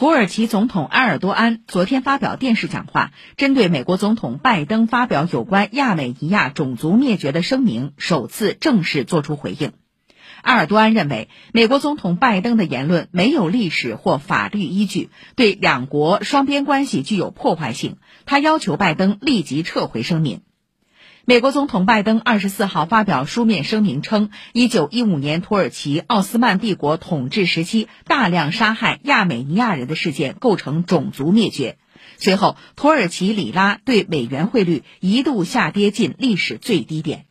土耳其总统埃尔多安昨天发表电视讲话，针对美国总统拜登发表有关亚美尼亚种族灭绝的声明，首次正式作出回应。埃尔多安认为，美国总统拜登的言论没有历史或法律依据，对两国双边关系具有破坏性。他要求拜登立即撤回声明。美国总统拜登二十四号发表书面声明称，一九一五年土耳其奥斯曼帝国统治时期大量杀害亚美尼亚人的事件构成种族灭绝。随后，土耳其里拉对美元汇率一度下跌近历史最低点。